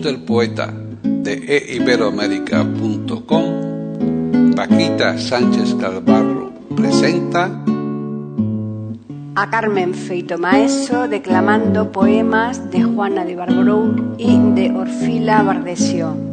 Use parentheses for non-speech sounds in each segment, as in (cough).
Del poeta de eiberoamérica.com, Paquita Sánchez Calvarro presenta a Carmen Feito Maeso declamando poemas de Juana de Barbarou y de Orfila Bardesio.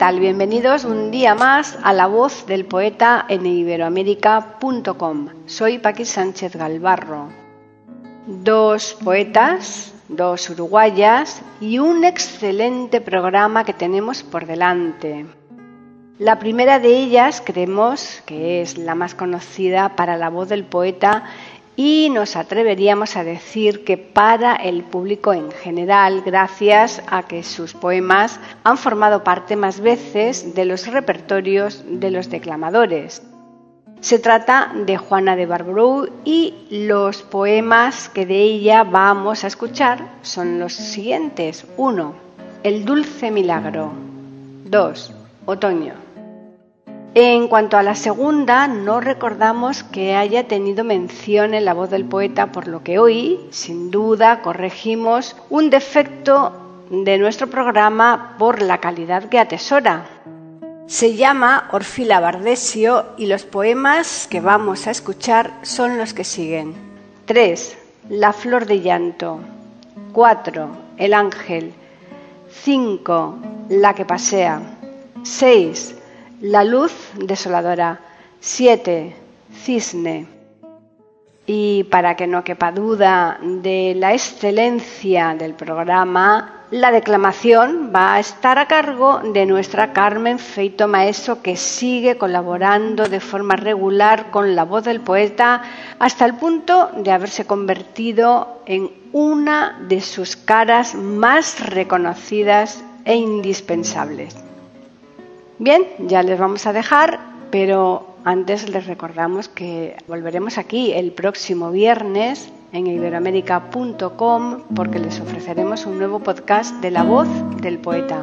Bienvenidos un día más a La Voz del Poeta en iberoamérica.com. Soy Paqui Sánchez Galvarro. Dos poetas, dos uruguayas y un excelente programa que tenemos por delante. La primera de ellas creemos que es la más conocida para la voz del poeta y nos atreveríamos a decir que para el público en general, gracias a que sus poemas han formado parte más veces de los repertorios de los declamadores. Se trata de Juana de Barbarou y los poemas que de ella vamos a escuchar son los siguientes. 1. El dulce milagro. 2. Otoño. En cuanto a la segunda, no recordamos que haya tenido mención en la voz del poeta, por lo que hoy, sin duda, corregimos un defecto de nuestro programa por la calidad que atesora. Se llama Orfila Bardesio y los poemas que vamos a escuchar son los que siguen. 3. La flor de llanto. 4. El ángel. 5. La que pasea. 6. La luz desoladora. 7. Cisne. Y para que no quepa duda de la excelencia del programa, la declamación va a estar a cargo de nuestra Carmen Feito Maeso, que sigue colaborando de forma regular con la voz del poeta hasta el punto de haberse convertido en una de sus caras más reconocidas e indispensables. Bien, ya les vamos a dejar, pero antes les recordamos que volveremos aquí el próximo viernes en iberoamérica.com porque les ofreceremos un nuevo podcast de la voz del poeta.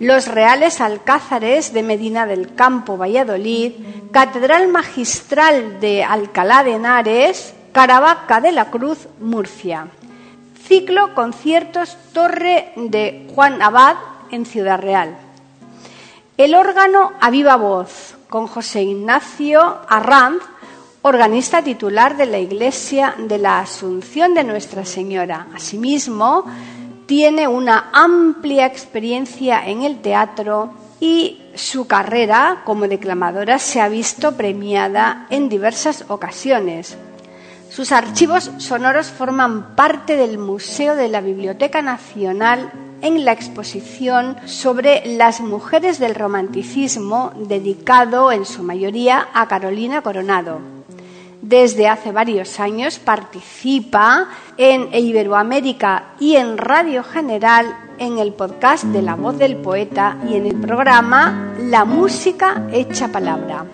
los Reales Alcázares de Medina del Campo, Valladolid, Catedral Magistral de Alcalá de Henares, Caravaca de la Cruz, Murcia. Ciclo Conciertos Torre de Juan Abad en Ciudad Real. El órgano a viva voz con José Ignacio Arranz, organista titular de la Iglesia de la Asunción de Nuestra Señora. Asimismo, tiene una amplia experiencia en el teatro y su carrera como declamadora se ha visto premiada en diversas ocasiones. Sus archivos sonoros forman parte del Museo de la Biblioteca Nacional en la exposición sobre las mujeres del romanticismo dedicado en su mayoría a Carolina Coronado. Desde hace varios años participa en Iberoamérica y en Radio General en el podcast de La Voz del Poeta y en el programa La Música Hecha Palabra.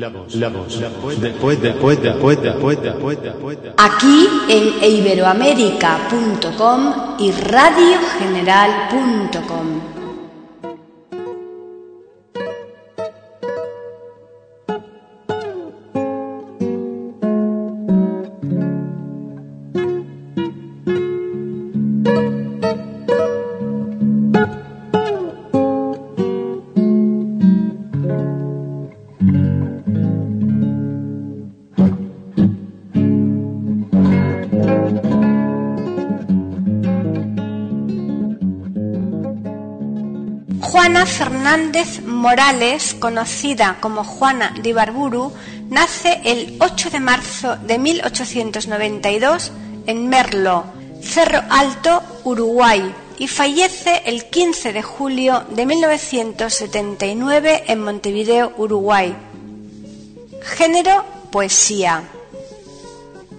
La voz, la voz, la voz poeta, poeta, poeta, poeta, poeta, poeta. Aquí en iberoamérica.com y radiogeneral.com. Juana Fernández Morales, conocida como Juana de Ibarburu, nace el 8 de marzo de 1892 en Merlo, Cerro Alto, Uruguay, y fallece el 15 de julio de 1979 en Montevideo, Uruguay. Género, poesía.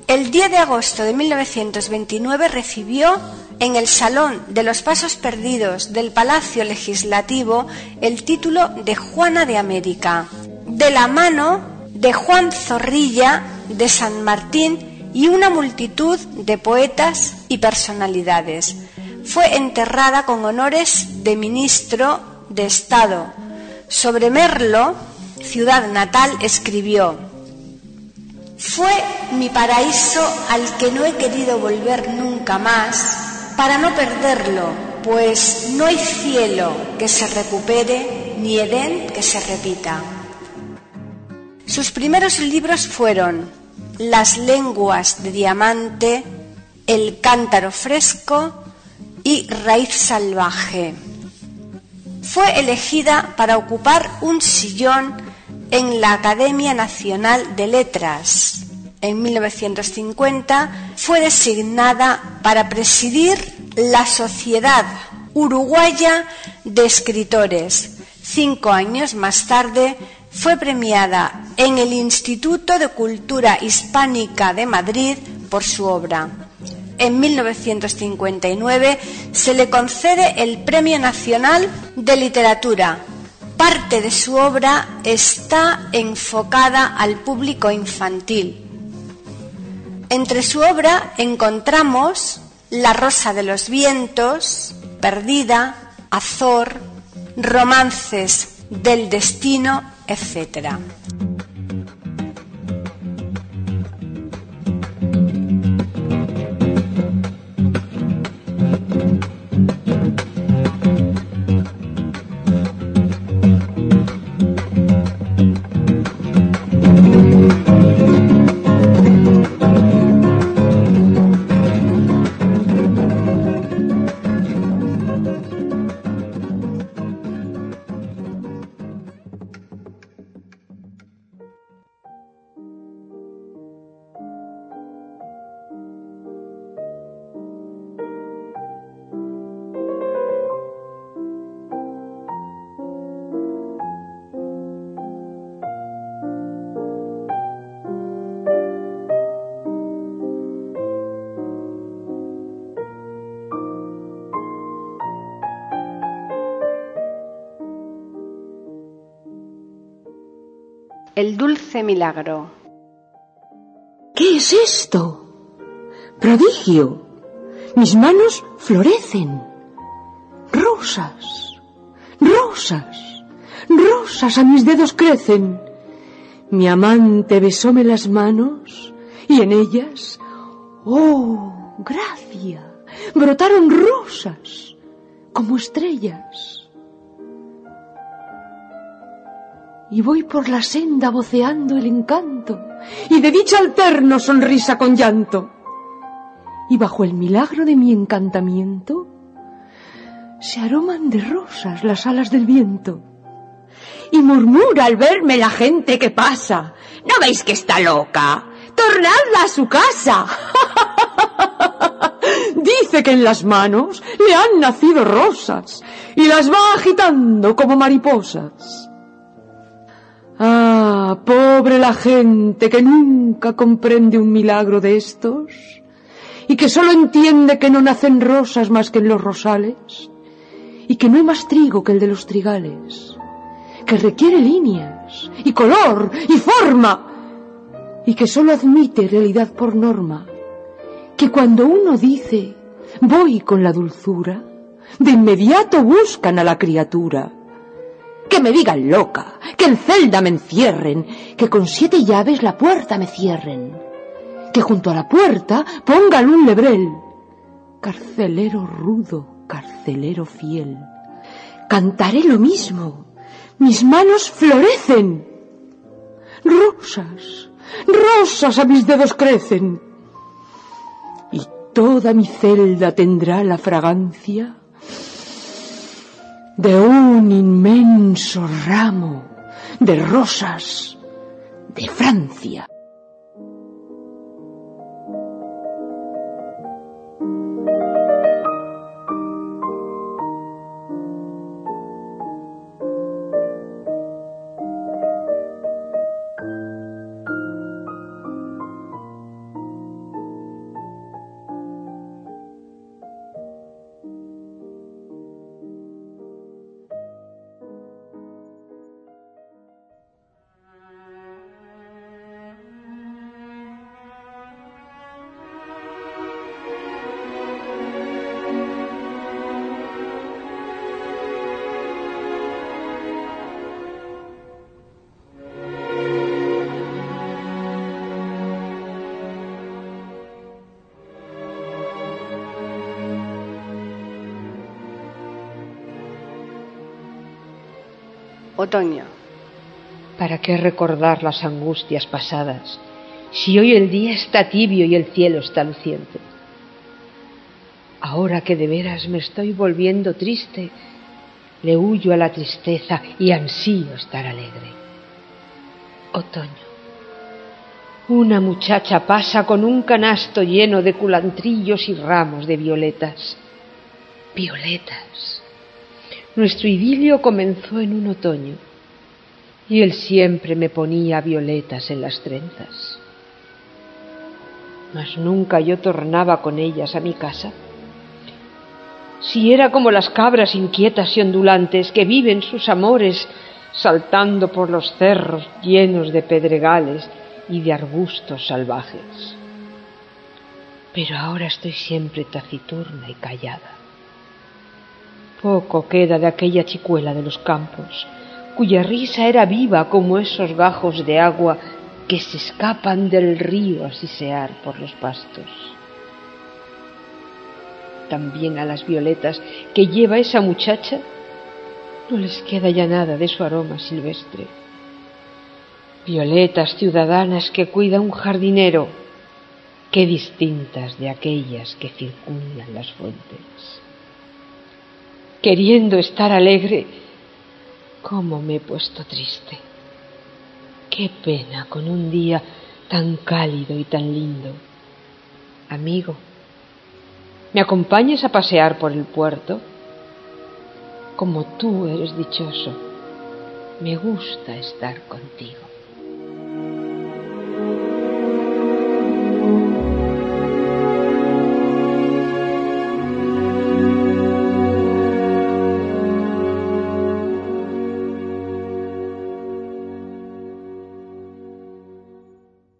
El 10 de agosto de 1929 recibió en el Salón de los Pasos Perdidos del Palacio Legislativo el título de Juana de América, de la mano de Juan Zorrilla de San Martín y una multitud de poetas y personalidades. Fue enterrada con honores de ministro de Estado. Sobre Merlo, ciudad natal, escribió, Fue mi paraíso al que no he querido volver nunca más para no perderlo, pues no hay cielo que se recupere ni Edén que se repita. Sus primeros libros fueron Las lenguas de diamante, El cántaro fresco y Raíz salvaje. Fue elegida para ocupar un sillón en la Academia Nacional de Letras. En 1950, fue designada para presidir la Sociedad Uruguaya de Escritores. Cinco años más tarde fue premiada en el Instituto de Cultura Hispánica de Madrid por su obra. En 1959 se le concede el Premio Nacional de Literatura. Parte de su obra está enfocada al público infantil. Entre su obra encontramos La Rosa de los Vientos, Perdida, Azor, Romances del Destino, etc. El dulce milagro. ¿Qué es esto? Prodigio. Mis manos florecen. Rosas. Rosas. Rosas a mis dedos crecen. Mi amante besóme las manos y en ellas, oh, gracia, brotaron rosas como estrellas. Y voy por la senda voceando el encanto y de dicha alterno sonrisa con llanto. Y bajo el milagro de mi encantamiento se aroman de rosas las alas del viento. Y murmura al verme la gente que pasa, ¿no veis que está loca? Tornadla a su casa. (laughs) Dice que en las manos le han nacido rosas y las va agitando como mariposas. Ah, pobre la gente que nunca comprende un milagro de estos y que solo entiende que no nacen rosas más que en los rosales y que no hay más trigo que el de los trigales, que requiere líneas y color y forma y que solo admite realidad por norma, que cuando uno dice voy con la dulzura, de inmediato buscan a la criatura que me digan loca, que en celda me encierren, que con siete llaves la puerta me cierren, que junto a la puerta pongan un lebrel. Carcelero rudo, carcelero fiel. Cantaré lo mismo, mis manos florecen. Rosas, rosas a mis dedos crecen. Y toda mi celda tendrá la fragancia de un inmenso ramo de rosas de Francia. Otoño. ¿Para qué recordar las angustias pasadas si hoy el día está tibio y el cielo está luciente? Ahora que de veras me estoy volviendo triste, le huyo a la tristeza y ansío estar alegre. Otoño. Una muchacha pasa con un canasto lleno de culantrillos y ramos de violetas. Violetas. Nuestro idilio comenzó en un otoño y él siempre me ponía violetas en las trenzas. Mas nunca yo tornaba con ellas a mi casa. Si era como las cabras inquietas y ondulantes que viven sus amores saltando por los cerros llenos de pedregales y de arbustos salvajes. Pero ahora estoy siempre taciturna y callada. Poco queda de aquella chicuela de los campos, cuya risa era viva como esos gajos de agua que se escapan del río a sisear por los pastos. También a las violetas que lleva esa muchacha no les queda ya nada de su aroma silvestre. Violetas ciudadanas que cuida un jardinero, qué distintas de aquellas que circundan las fuentes. Queriendo estar alegre, cómo me he puesto triste. Qué pena con un día tan cálido y tan lindo. Amigo, ¿me acompañes a pasear por el puerto? Como tú eres dichoso, me gusta estar contigo.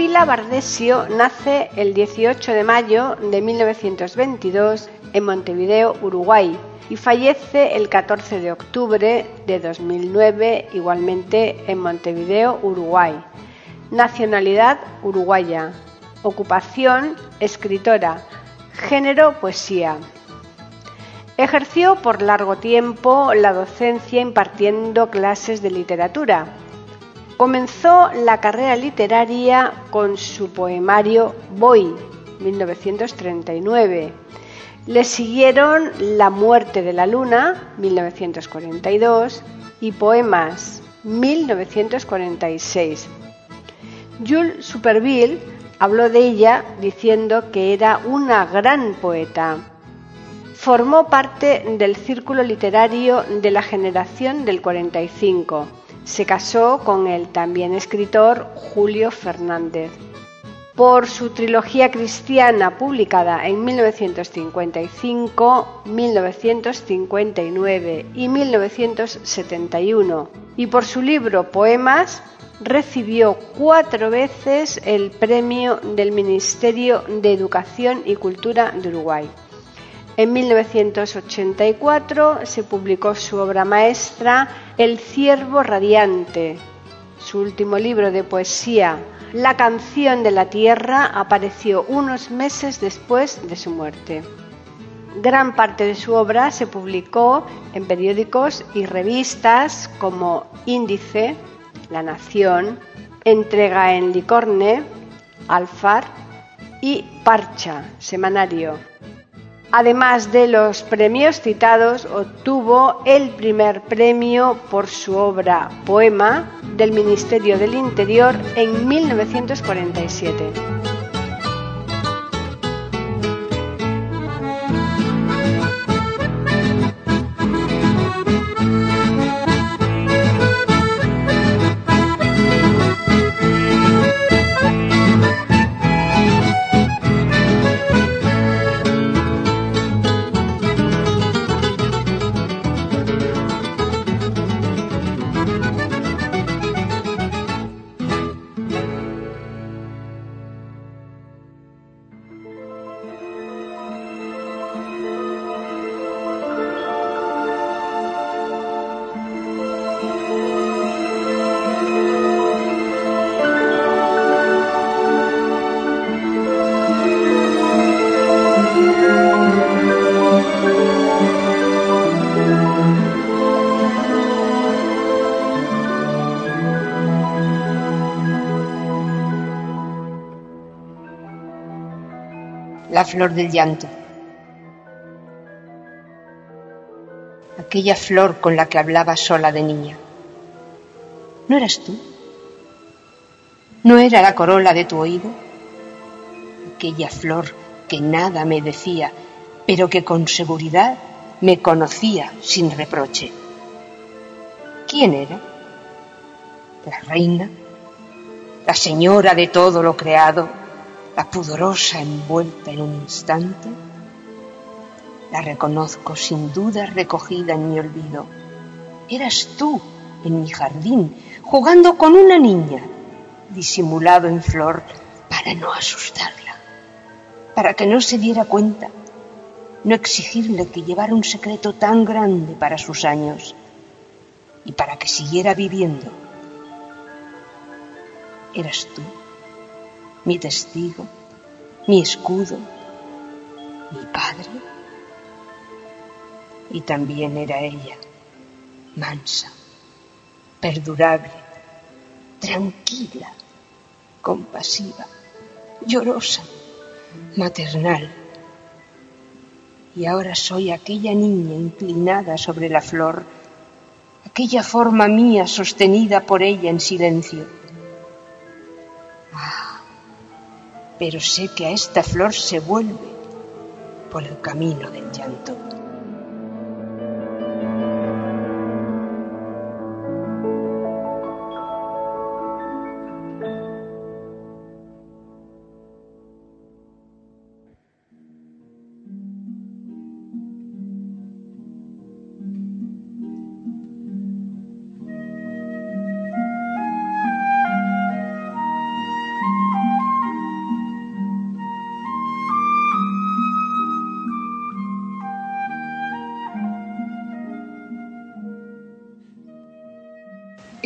Orfila Bardesio nace el 18 de mayo de 1922 en Montevideo, Uruguay, y fallece el 14 de octubre de 2009 igualmente en Montevideo, Uruguay. Nacionalidad uruguaya. Ocupación escritora. Género poesía. Ejerció por largo tiempo la docencia impartiendo clases de literatura Comenzó la carrera literaria con su poemario Voy, 1939. Le siguieron La muerte de la luna, 1942, y Poemas, 1946. Jules Superville habló de ella diciendo que era una gran poeta. Formó parte del círculo literario de la generación del 45 se casó con el también escritor Julio Fernández. Por su trilogía cristiana publicada en 1955, 1959 y 1971 y por su libro Poemas, recibió cuatro veces el premio del Ministerio de Educación y Cultura de Uruguay. En 1984 se publicó su obra maestra El ciervo radiante. Su último libro de poesía, La canción de la tierra, apareció unos meses después de su muerte. Gran parte de su obra se publicó en periódicos y revistas como Índice, La Nación, Entrega en Licorne, Alfar y Parcha, semanario. Además de los premios citados, obtuvo el primer premio por su obra Poema del Ministerio del Interior en 1947. La flor del llanto. Aquella flor con la que hablaba sola de niña. ¿No eras tú? ¿No era la corola de tu oído? Aquella flor que nada me decía, pero que con seguridad me conocía sin reproche. ¿Quién era? La reina, la señora de todo lo creado, la pudorosa envuelta en un instante. La reconozco sin duda recogida en mi olvido. Eras tú en mi jardín, jugando con una niña, disimulado en flor para no asustarla, para que no se diera cuenta, no exigirle que llevara un secreto tan grande para sus años y para que siguiera viviendo. Eras tú, mi testigo, mi escudo, mi padre. Y también era ella, mansa, perdurable, tranquila, compasiva, llorosa, maternal. Y ahora soy aquella niña inclinada sobre la flor, aquella forma mía sostenida por ella en silencio. Pero sé que a esta flor se vuelve por el camino del llanto.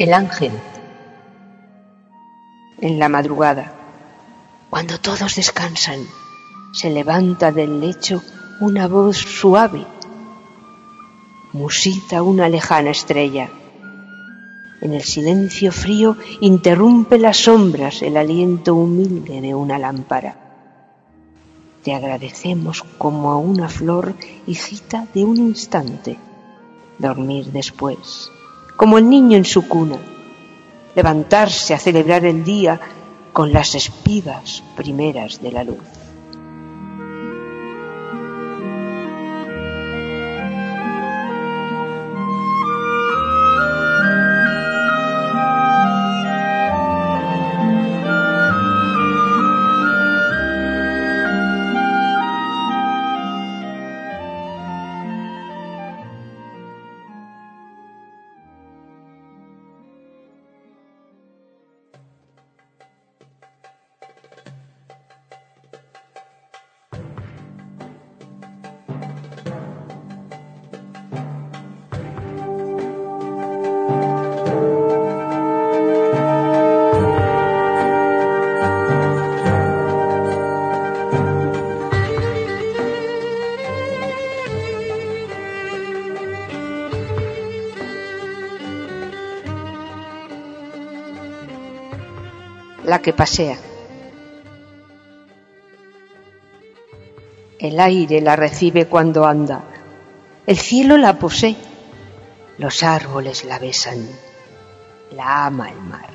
El ángel. En la madrugada, cuando todos descansan, se levanta del lecho una voz suave. Musita una lejana estrella. En el silencio frío interrumpe las sombras el aliento humilde de una lámpara. Te agradecemos como a una flor hijita de un instante, dormir después como el niño en su cuna, levantarse a celebrar el día con las espigas primeras de la luz. La que pasea. El aire la recibe cuando anda, el cielo la posee, los árboles la besan, la ama el mar.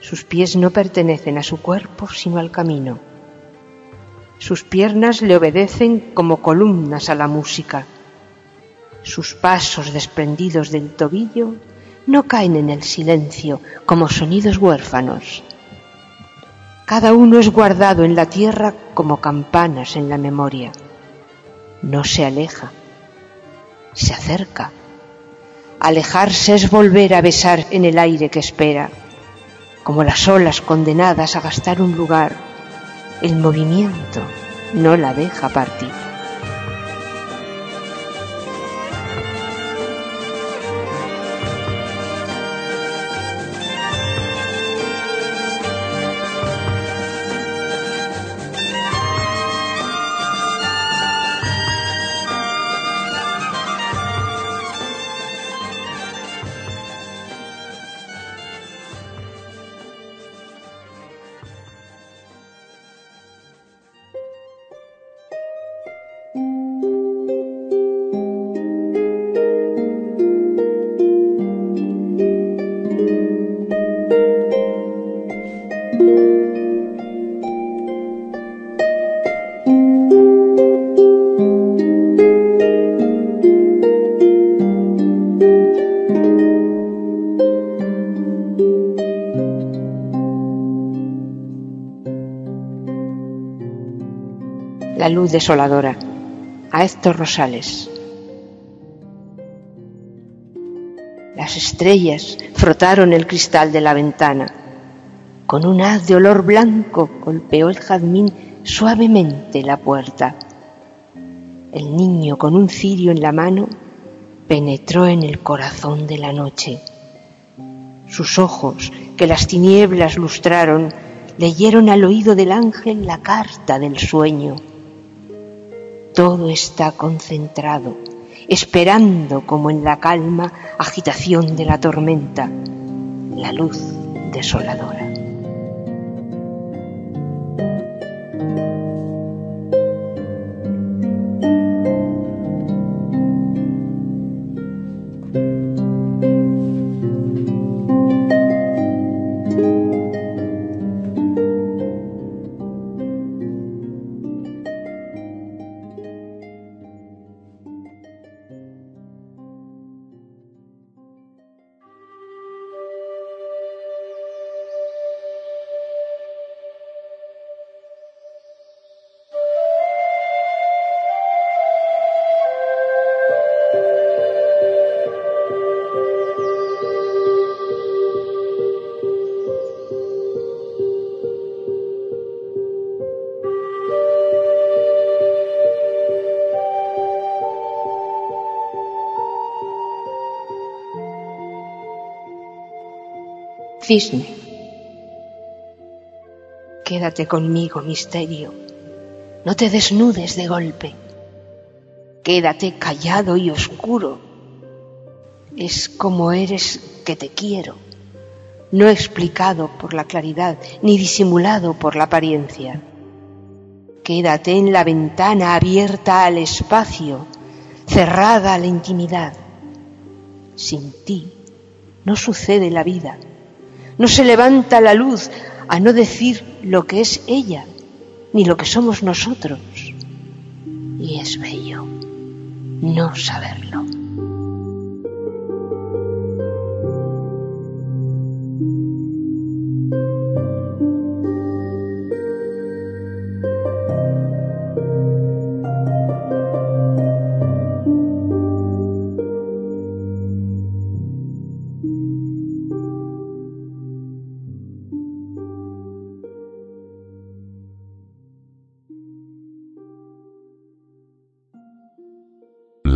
Sus pies no pertenecen a su cuerpo, sino al camino. Sus piernas le obedecen como columnas a la música. Sus pasos desprendidos del tobillo no caen en el silencio como sonidos huérfanos. Cada uno es guardado en la tierra como campanas en la memoria. No se aleja, se acerca. Alejarse es volver a besar en el aire que espera, como las olas condenadas a gastar un lugar. El movimiento no la deja partir. La luz desoladora, a Héctor Rosales. Las estrellas frotaron el cristal de la ventana. Con un haz de olor blanco golpeó el jazmín suavemente la puerta. El niño con un cirio en la mano penetró en el corazón de la noche. Sus ojos, que las tinieblas lustraron, leyeron al oído del ángel la carta del sueño. Todo está concentrado, esperando como en la calma agitación de la tormenta, la luz desoladora. Cisne. Quédate conmigo, misterio. No te desnudes de golpe. Quédate callado y oscuro. Es como eres que te quiero, no explicado por la claridad ni disimulado por la apariencia. Quédate en la ventana abierta al espacio, cerrada a la intimidad. Sin ti no sucede la vida no se levanta la luz a no decir lo que es ella, ni lo que somos nosotros. Y es bello no saberlo.